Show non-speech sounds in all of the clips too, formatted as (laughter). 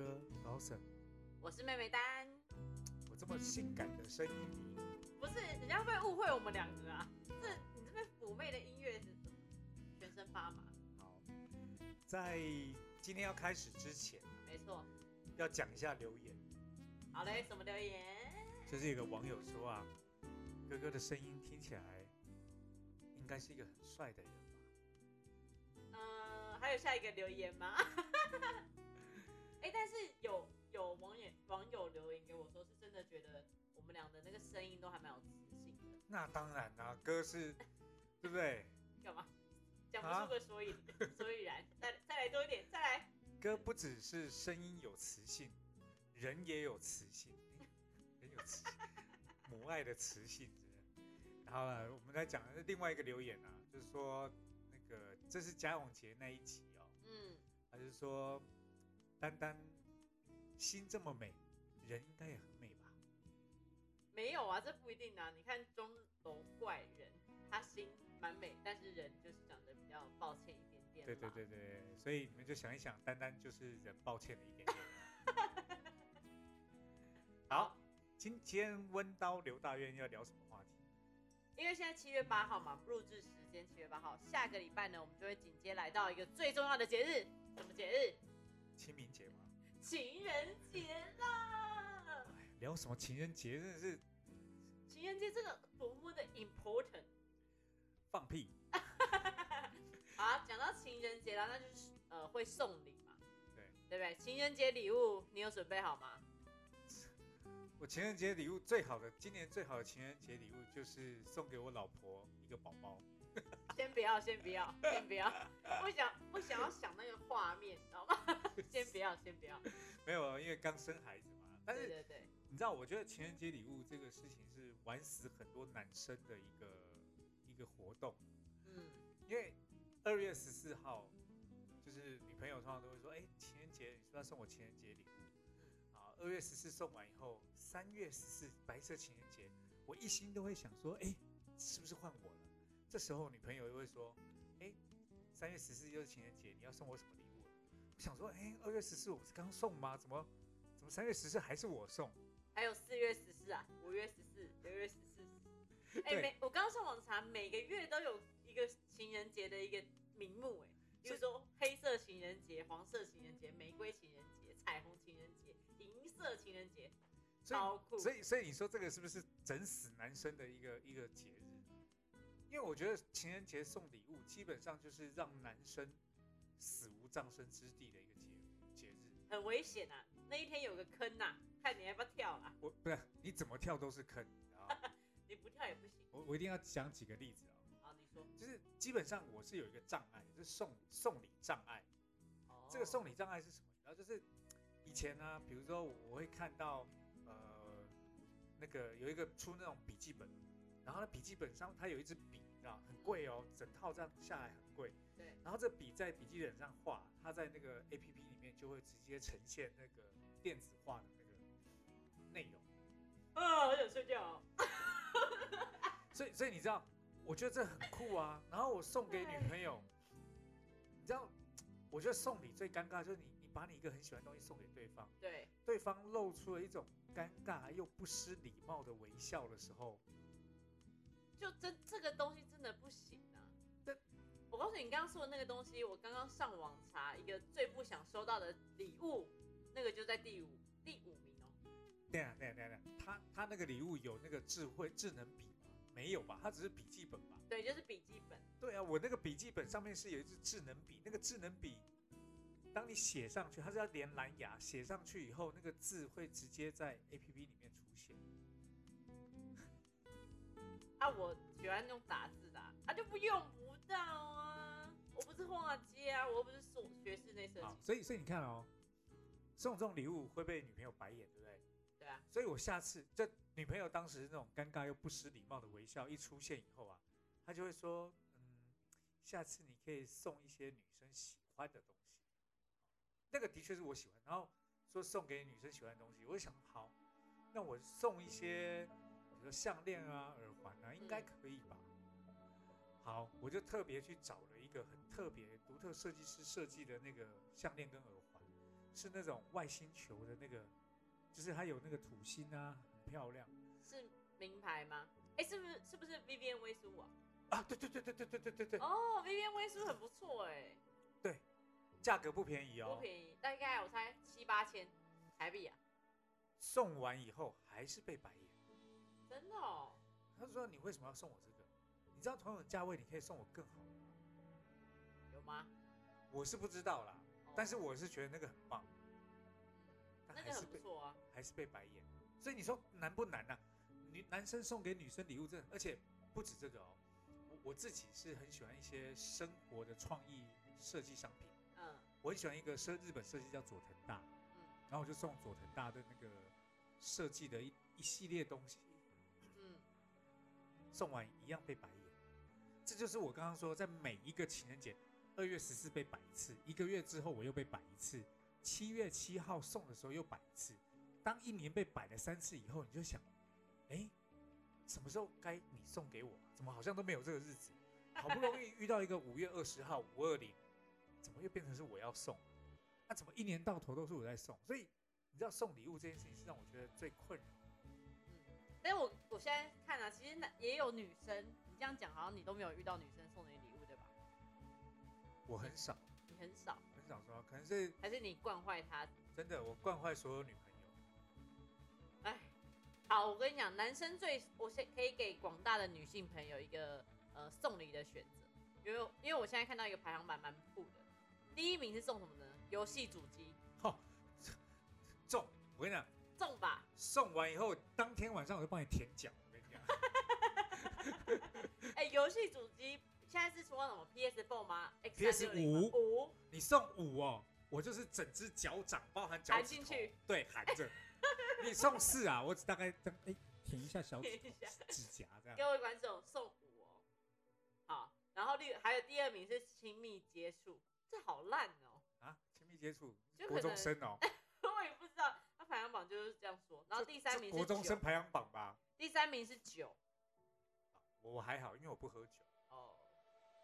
哥老沈，我是妹妹丹，我这么性感的声音里，不是人家会误会我们两个啊？这你这边妩媚的音乐是什么？全身发麻，好，在今天要开始之前，没错。要讲一下留言，好嘞，什么留言？就是有个网友说啊，哥哥的声音听起来应该是一个很帅的人吧？嗯、还有下一个留言吗？哎、但是有有网友网友留言给我说，是真的觉得我们俩的那个声音都还蛮有磁性的。那当然啦、哥是，(laughs) 对不对？干嘛？讲不出个所以、(laughs) 所以然，再再来多一点，再来。哥不只是声音有磁性，人也有磁性，诶人有磁性，母爱的磁性是是然后呢，我们在讲另外一个留言啊，就是说那个这是贾永杰那一集哦，嗯，他就说丹丹心这么美，人应该也很美吧？没有啊，这不一定啊。你看钟楼怪人，他心蛮美，但是人就是长得比较抱歉一点点。对对。对对，所以你们就想一想，丹丹就是人抱歉了一点点 (laughs) 啊。好，今天温刀刘大院要聊什么话题？因为现在七月八号嘛，录制时间七月八号，下个礼拜呢，我们就会紧接来到一个最重要的节日，什么节日？清明节吗？情人节啦！哎，聊什么情人节真的是情人节这个多么的 important 放屁。(laughs) 好啊！讲到情人节啦，那就是呃会送礼嘛，对对不对？情人节礼物你有准备好吗？我情人节礼物最好的，今年最好的情人节礼物就是送给我老婆一个宝宝。先不要，先不要，先不要，我想我想要想那个画面，你知道吗？(laughs) 先不要，先不要。没有，因为刚生孩子嘛。但是对对对，你知道，我觉得情人节礼物这个事情是玩死很多男生的一个一个活动，嗯，因为二月十四号，就是女朋友通常都会说，哎，情人节你是不是要送我情人节礼物？啊，二月十四送完以后，三月十四白色情人节，我一心都会想说，哎，是不是换我了？这时候女朋友又会说，哎，三月十四就是情人节，你要送我什么礼物？我想说，哎，二月十四我不是刚送吗？怎么怎么三月十四还是我送？还有四月十四啊，五月十四，六月十四。(laughs) 哎、对每我刚刚上网查，每个月都有一个情人节的一个名目，哎，比如说黑色情人节、黄色情人节、玫瑰情人节、彩虹情人节、银色情人节，超酷，所以，所以你说这个是不是整死男生的一个一个节日？因为我觉得情人节送礼物，基本上就是让男生死无葬身之地的一个节节日。很危险啊！那一天有个坑呐、看你要不要跳啦。我不是你怎么跳都是坑，你知道吗？(laughs) 你不跳也不行。我我一定要讲几个例子啊、好，你说。就是基本上我是有一个障碍，就是送送礼障碍。哦这个送礼障碍是什么？然后就是以前呢、比如说我会看到呃那个有一个出那种笔记本，然后呢笔记本上它有一支笔，你知道很贵哦，整套这样下来很贵。对，然后这笔在笔记本上画，它在那个 A P P 里面就会直接呈现那个电子化的那个内容。啊，我想睡觉、哦。(laughs) 所以所以你知道，我觉得这很酷啊。然后我送给女朋友，你知道，我觉得送礼最尴尬就是你你把你一个很喜欢的东西送给对方。对，对方露出了一种尴尬又不失礼貌的微笑的时候，就这这个东西真的不行啊！这我告诉你，你刚刚说的那个东西，我刚刚上网查一个最不想收到的礼物，那个就在第五第五名哦。对啊对啊对啊对啊，他他那个礼物有那个智慧智能笔吗？没有吧？它只是笔记本吧？对，就是笔记本。对啊，我那个笔记本上面是有一支智能笔，那个智能笔，当你写上去，它是要连蓝牙，写上去以后，那个字会直接在 A P P 里面啊，我喜欢用打字的啊，啊就不用不到啊。我不是画家啊，我又不是做学室内设，计。所以所以你看哦，送这种礼物会被女朋友白眼，对不对？对啊，所以我下次这女朋友当时那种尴尬又不失礼貌的微笑一出现以后啊，她就会说，嗯，下次你可以送一些女生喜欢的东西。那个的确是我喜欢，然后说送给女生喜欢的东西，我就想好，那我送一些，比如说项链啊、耳环啊，应该可以吧？好，我就特别去找了一个很特别、独特设计师设计的那个项链跟耳环，是那种外星球的那个，就是它有那个土星啊，很漂亮是名牌吗？哎、是不是是不是 Vivian 威舒啊？啊。对对对对对对对对对，哦，Vivian 威舒很不错哎、对价格不便宜哦。不便宜，大概我猜七八千台币啊，送完以后还是被白眼。真的哦。他说：“你为什么要送我这个？你知道同样的价位，你可以送我更好的吗有吗？？”我是不知道啦，哦但是我是觉得那个很棒，但那个还是不错啊。还是被白眼。所以你说难不难呐、女男生送给女生礼物，这而且不止这个哦。我我自己是很喜欢一些生活的创意设计商品，嗯我很喜欢一个设日本设计叫佐藤大，嗯然后我就送佐藤大的那个设计的一一系列东西，嗯，送完一样被白眼。这就是我刚刚说，在每一个情人节，二月十四被摆一次，一个月之后我又被摆一次，七月七号送的时候又摆一次。当一年被摆了三次以后，你就想，哎，什么时候该你送给我？怎么好像都没有这个日子？好不容易遇到一个五月二十号五二零，怎么又变成是我要送？那、怎么一年到头都是我在送？所以你知道送礼物这件事情是让我觉得最困扰。嗯，但我我现在看啊，其实男也有女生，你这样讲好像你都没有遇到女生送你礼物，对吧？我很少你很少，很少收到，可能是还是你惯坏她？真的我惯坏所有女朋友。哎，好，我跟你讲，男生最我先可以给广大的女性朋友一个呃送礼的选择，因为因为我现在看到一个排行榜蛮酷的，第一名是送什么呢？游戏主机，哈，(laughs) 中！我跟你讲，中吧。送完以后，当天晚上我就帮你舔脚。我跟你讲，(laughs) 哎、游戏主机现在是出到什么 PS4 吗？PS 五五，你送五哦，我就是整只脚掌，包含脚趾头含进去，对，含着。你送四啊，我只大概这样哎舔一下小指下指甲这样。各位观众送五哦。好，然后第还有第二名是亲密接触，这好烂哦，啊，亲密接触国中生哦，我也不知道，他排行榜就是这样说。然后第三名是国中生，排行榜吧？第三名是酒我我还好，因为我不喝酒。哦。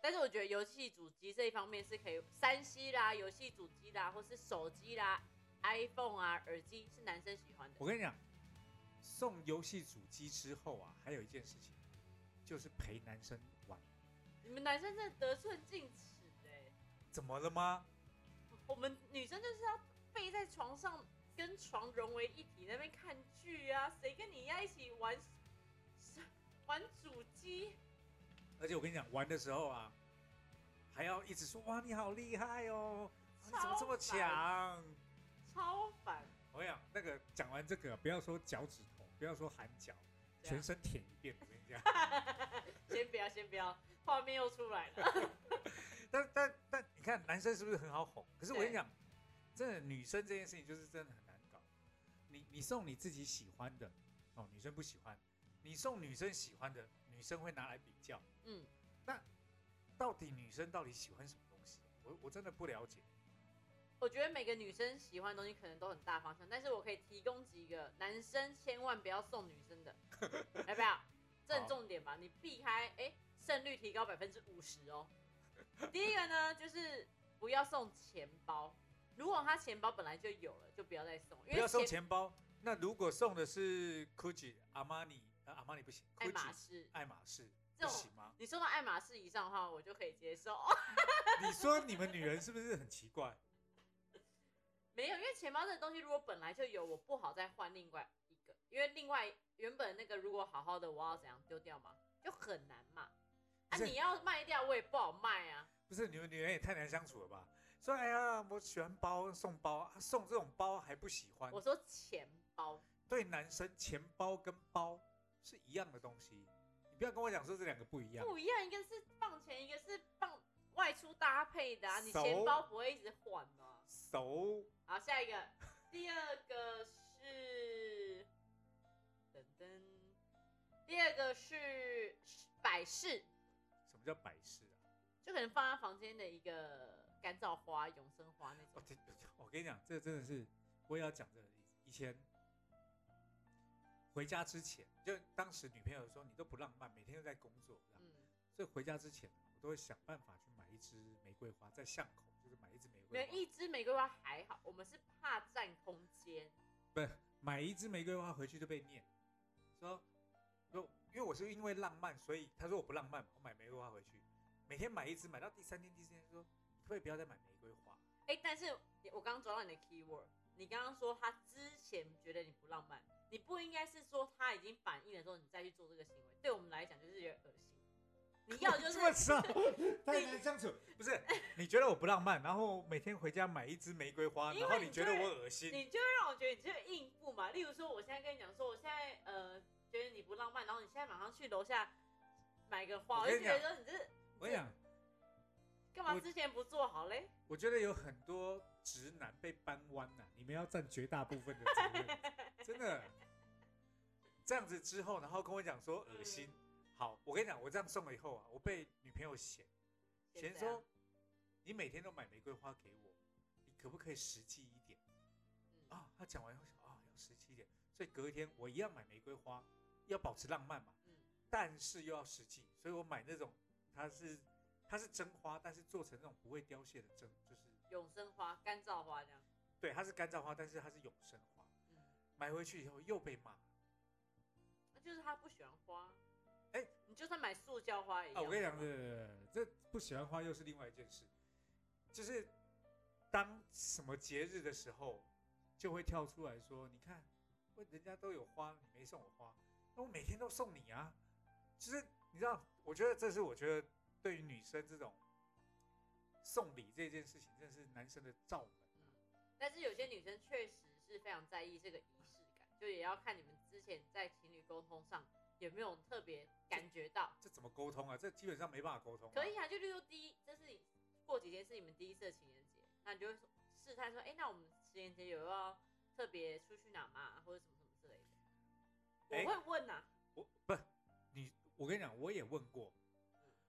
但是我觉得游戏主机这一方面是可以，三 C 啦、游戏主机啦，或是手机啦、iPhone 啊、耳机是男生喜欢的。我跟你讲，送游戏主机之后啊，还有一件事情，就是陪男生玩。你们男生真的得寸进尺哎、怎么了吗？我们女生就是要背在床上，跟床融为一体，在那边看剧啊，谁跟你要一起玩 (laughs) 玩主机？而且我跟你讲，玩的时候啊，还要一直说哇你好厉害哦，啊你怎么这么强？超烦。我跟你讲，那个讲完这个，不要说脚趾头，不要说含脚，全身舔一遍。我跟你讲，(laughs) 先不要，先不要，画面又出来了。(laughs) 但但但你看男生是不是很好哄？可是我跟你讲，真的女生这件事情就是真的很。你你送你自己喜欢的哦，女生不喜欢；你送女生喜欢的，女生会拿来比较。嗯，那到底女生到底喜欢什么东西？我我真的不了解。我觉得每个女生喜欢的东西可能都很大方向，但是我可以提供几个男生千万不要送女生的，(laughs) 要不要？正重点吧，你避开，哎、胜率提高百分之五十哦。第一个呢，就是不要送钱包，如果他钱包本来就有了，就不要再送，因为不要送钱包。那如果送的是 GUCCI、阿玛尼，呃，阿玛尼不行爱马、仕，爱马仕不行吗？你送到爱马仕以上的话，我就可以接受。(laughs) 你说你们女人是不是很奇怪？(laughs) 没有，因为钱包这个东西如果本来就有，我不好再换另外一个，因为另外原本那个如果好好的，我要怎样丢掉嘛，就很难嘛。啊，你要卖掉，我也不好卖啊。不是你们女人也太难相处了吧？说哎呀，我喜欢包送包，啊送这种包还不喜欢我。说钱包，对男生，钱包跟包是一样的东西，你不要跟我讲说这两个不一样。不一样，一个是放钱，一个是放外出搭配的啊。你熟钱包不会一直换吗？熟好，下一个，第二个是噔噔，第二个是摆饰，什么叫摆饰啊？就可能放在房间的一个干燥花、永生花那种。我我跟你讲，这个真的是我也要讲这个。以前回家之前，就当时女朋友说你都不浪漫，每天都在工作，这样嗯，所以回家之前我都会想办法去买一支玫瑰花，在巷口就是买一支玫瑰瑰花。没一支玫瑰花还好，我们是怕占空间。不是买一支玫瑰花回去就被念，说说因为我是因为浪漫，所以他说我不浪漫嘛，我买玫瑰花回去，每天买一支，买到第三天、第四天说，你可不可以不要再买玫瑰花？哎、但是我刚刚抓到你的 key word，你刚刚说他之前觉得你不浪漫，你不应该是说他已经反应了之后你再去做这个行为，对我们来讲就是有点恶心。你要就是 (laughs) 这么少，太难相处。不是，你觉得我不浪漫，然后每天回家买一支玫瑰花，然后你觉得我恶心，你就会让我觉得你就是应付嘛。例如说，我现在跟你讲说，我现在呃觉得你不浪漫，然后你现在马上去楼下买个花，我就觉得说你这我跟你讲，干嘛之前不做好嘞？我觉得有很多直男被扳弯呐，你们要占绝大部分的责任，(laughs) 真的。这样子之后，然后跟我讲说恶心。好，我跟你讲，我这样送了以后啊，我被女朋友嫌，嫌说你每天都买玫瑰花给我，你可不可以实际一点嗯啊？他讲完以后想啊，要实际一点，所以隔一天我一样买玫瑰花，要保持浪漫嘛，嗯但是又要实际，所以我买那种它是它是真花，但是做成那种不会凋谢的真，就是永生花、干燥花这样。对，它是干燥花，但是它是永生花。嗯，买回去以后又被骂那就是他不喜欢花。哎你就算买塑胶花也一啊！样。我跟你讲，这这不喜欢花又是另外一件事，就是当什么节日的时候，就会跳出来说，你看，问人家都有花，你没送我花，那我每天都送你啊。就是你知道，我觉得这是我觉得对于女生这种送礼这件事情，真的是男生的罩门。但是有些女生确实是非常在意这个仪式感，就也要看你们之前在情侣沟通上有没有特别感觉到。这怎么沟通啊？这基本上没办法沟通、啊。可以啊，就例如第一，这是你过几天是你们第一次的情人节，那你就会说试探说，哎、那我们情人节有要特别出去哪吗？或者什么什么之类的。哎我会问呐、我不，你我跟你讲，我也问过，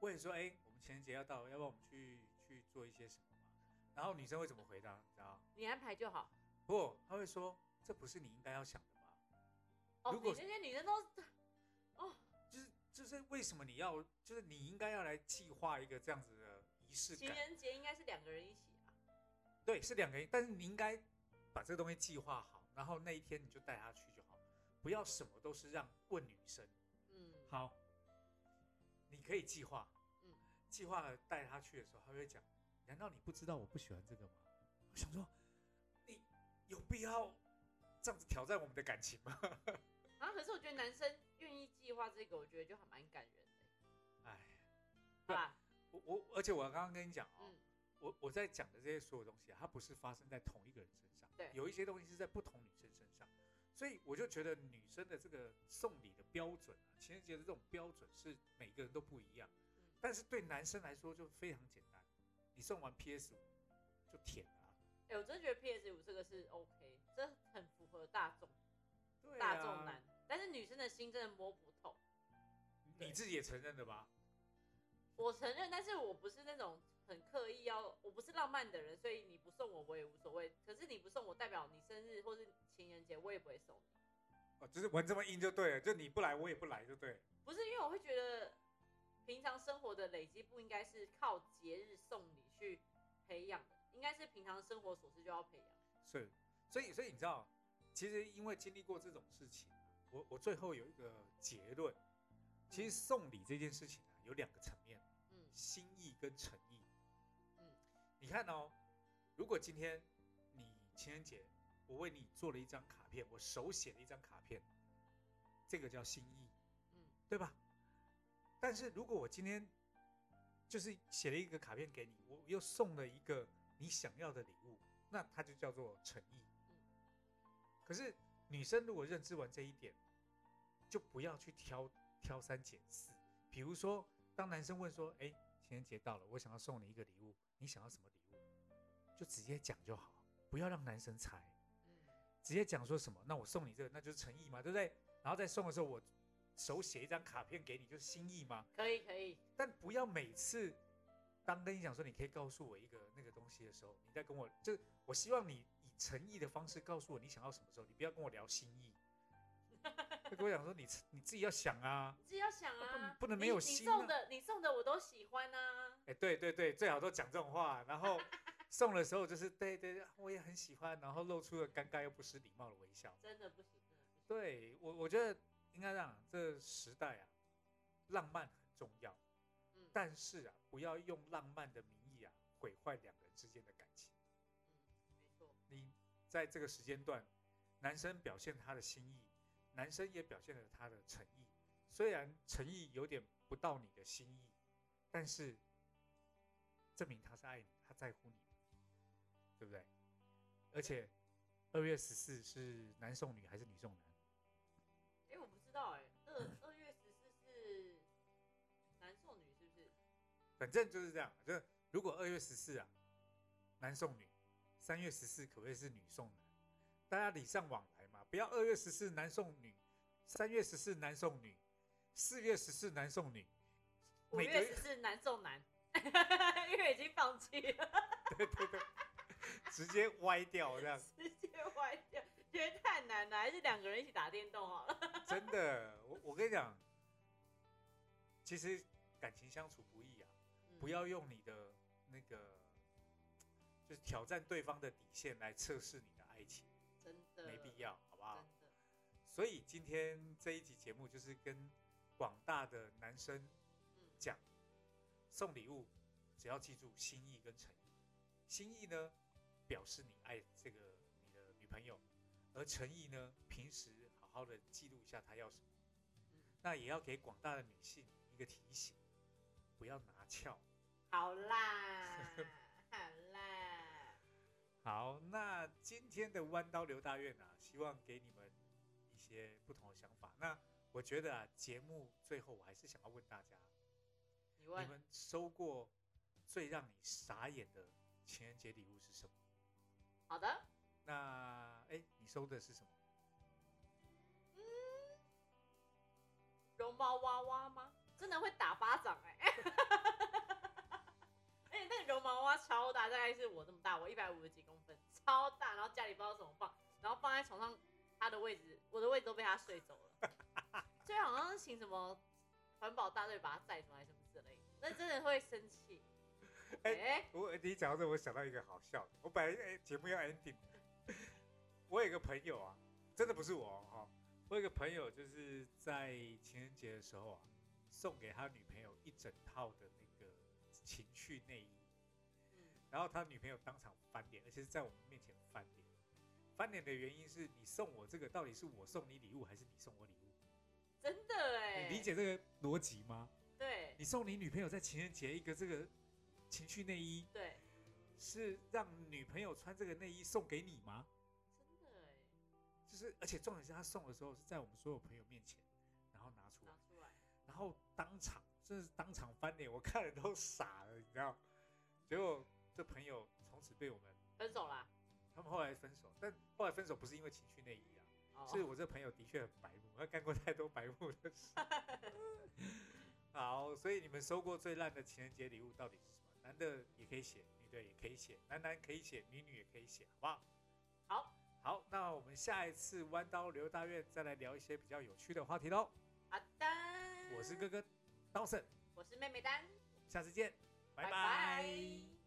我也说，哎、我们情人节要到了，要不要我们去去做一些什么嘛？然后女生会怎么回答？你知道？你安排就好。不，她会说，这不是你应该要想的吗？哦，如果你那些女生都，哦，就是就是为什么你要，就是你应该要来计划一个这样子的仪式情？人节应该是两个人一起啊。对，是两个人，但是你应该把这个东西计划好，然后那一天你就带她去就好，不要什么都是让问女生。嗯，好，你可以计划，嗯计划了带他去的时候，他会讲：难道你不知道我不喜欢这个吗？我想说，你有必要这样子挑战我们的感情吗？(laughs) 啊，可是我觉得男生愿意计划这个，我觉得就还蛮感人的，哎，对吧？我我而且我刚刚跟你讲哦，嗯，我我在讲的这些所有东西啊，它不是发生在同一个人身上，对有一些东西是在不同所以我就觉得女生的这个送礼的标准啊，情人节的这种标准是每个人都不一样，嗯但是对男生来说就非常简单，你送完 PS 五就舔了啊、哎、我真的觉得 PS 五这个是 OK，这很符合大众、对啊大众男，但是女生的心真的摸不透。你自己也承认的吧？我承认，但是我不是那种很刻意要，我不是浪漫的人，所以你不送我我也无所谓。可是你不送我，代表你生日情人节我也不会送你。哦，就是玩这么硬就对了，就你不来我也不来就对了。不是因为我会觉得，平常生活的累积不应该是靠节日送礼去培养的，应该是平常生活琐事就要培养。是，所以所以你知道，其实因为经历过这种事情，我我最后有一个结论，其实送礼这件事情啊，有两个层面，嗯心意跟诚意。嗯你看哦，如果今天你情人节，我为你做了一张卡片，我手写了一张卡片，这个叫心意，嗯对吧？但是如果我今天就是写了一个卡片给你，我又送了一个你想要的礼物，那它就叫做诚意。嗯可是女生如果认知完这一点，就不要去挑挑三拣四。比如说，当男生问说：“哎，情人节到了，我想要送你一个礼物，你想要什么礼物？”就直接讲就好，不要让男生猜。嗯直接讲说什么，那我送你这个，那就是诚意嘛，对不对？然后再送的时候，我手写一张卡片给你，就是心意嘛。可以可以，但不要每次当跟你讲说你可以告诉我一个那个东西的时候，你再跟我，就我希望你以诚意的方式告诉我你想要什么时候，你不要跟我聊心意。他跟我讲说你你自己要想啊，你自己要想不啊能，不能没你你有心啊送的你送的我都喜欢啊。哎、对对对，最好都讲这种话，然后送的时候就是对对对，我也很喜欢，然后露出了尴尬又不失礼貌的微笑。真的不行，真的不行。对我，我觉得应该这样，这时代啊，浪漫很重要，嗯，但是啊，不要用浪漫的名义啊，毁坏两人之间的感情。嗯，没错，你在这个时间段，男生表现他的心意，男生也表现了他的诚意。虽然诚意有点不到你的心意，但是证明他是爱你，他在乎你，对不对？而且二月十四是男送女还是女送男？哎，我不知道哎，二二月十四是男送女是不是？反正就是这样，就是如果二月十四啊，男送女，三月十四可谓是女送男，大家礼尚往来嘛，不要二月十四男送女，三月十四男送女，四月十四男送女，五月月十四男送男，(laughs) 因为已经放弃了，对对对，直接歪掉这样，(laughs) 直接歪掉，觉得太难了，还是两个人一起打电动好了。真的，我我跟你讲，其实感情相处不易啊，不嗯要用你的那个，就是挑战对方的底线来测试你的爱情，真的没必要，好不好？真的，所以今天这一集节目就是跟广大的男生嗯，讲，送礼物只要记住心意跟诚意。心意呢，表示你爱这个你的女朋友，而诚意呢，平时好好的记录一下她要什么。嗯那也要给广大的女性一个提醒，不要拿翘。好啦，(laughs) 好啦，好，那今天的弯刀刘大院啊，希望给你们一些不同的想法。那我觉得啊，节目最后我还是想要问大家，你们收过最让你傻眼的情人节礼物是什么？好的，那哎，你收的是什么？嗯绒毛娃娃吗？真的会打巴掌哎、(laughs) 而且那个绒毛娃娃超大，大概是我这么大，我一百五十几公分，超大。然后家里不知道怎么放，然后放在床上，它的位置，我的位置都被它睡走了。(laughs) 所以好像是请什么环保大队把它载出来什么之类的，那真的会生气。(laughs) 哎、哎我你讲到这，我想到一个好笑的。我本来哎节目要 ending，(laughs) 我有一个朋友啊，真的不是我哦哈、我有一个朋友就是在情人节的时候啊，送给他女朋友一整套的那个情趣内衣，嗯，然后他女朋友当场翻脸，而且是在我们面前翻脸。翻脸的原因是你送我这个，到底是我送你礼物，还是你送我礼物？真的哎、你理解这个逻辑吗？对你送你女朋友在情人节一个这个情趣内衣，对，是让女朋友穿这个内衣送给你吗？真的哎、就是，而且重点是他送的时候是在我们所有朋友面前，然后拿出来拿，出来，然后当场，甚至当场翻脸，我看了都傻了，你知道？结果这朋友从此被我们，分手啦。他们后来分手，但后来分手不是因为情趣内衣啊，哦是我这朋友的确很白目，他干过太多白目的事。(laughs) 好，所以你们收过最烂的情人节礼物到底是？男的也可以写，女的也可以写，男男可以写，女女也可以写，好不好？好，好，那我们下一次弯刀刘大院再来聊一些比较有趣的话题喽。好的。我是哥哥刀神，我是妹妹丹，下次见，拜拜拜拜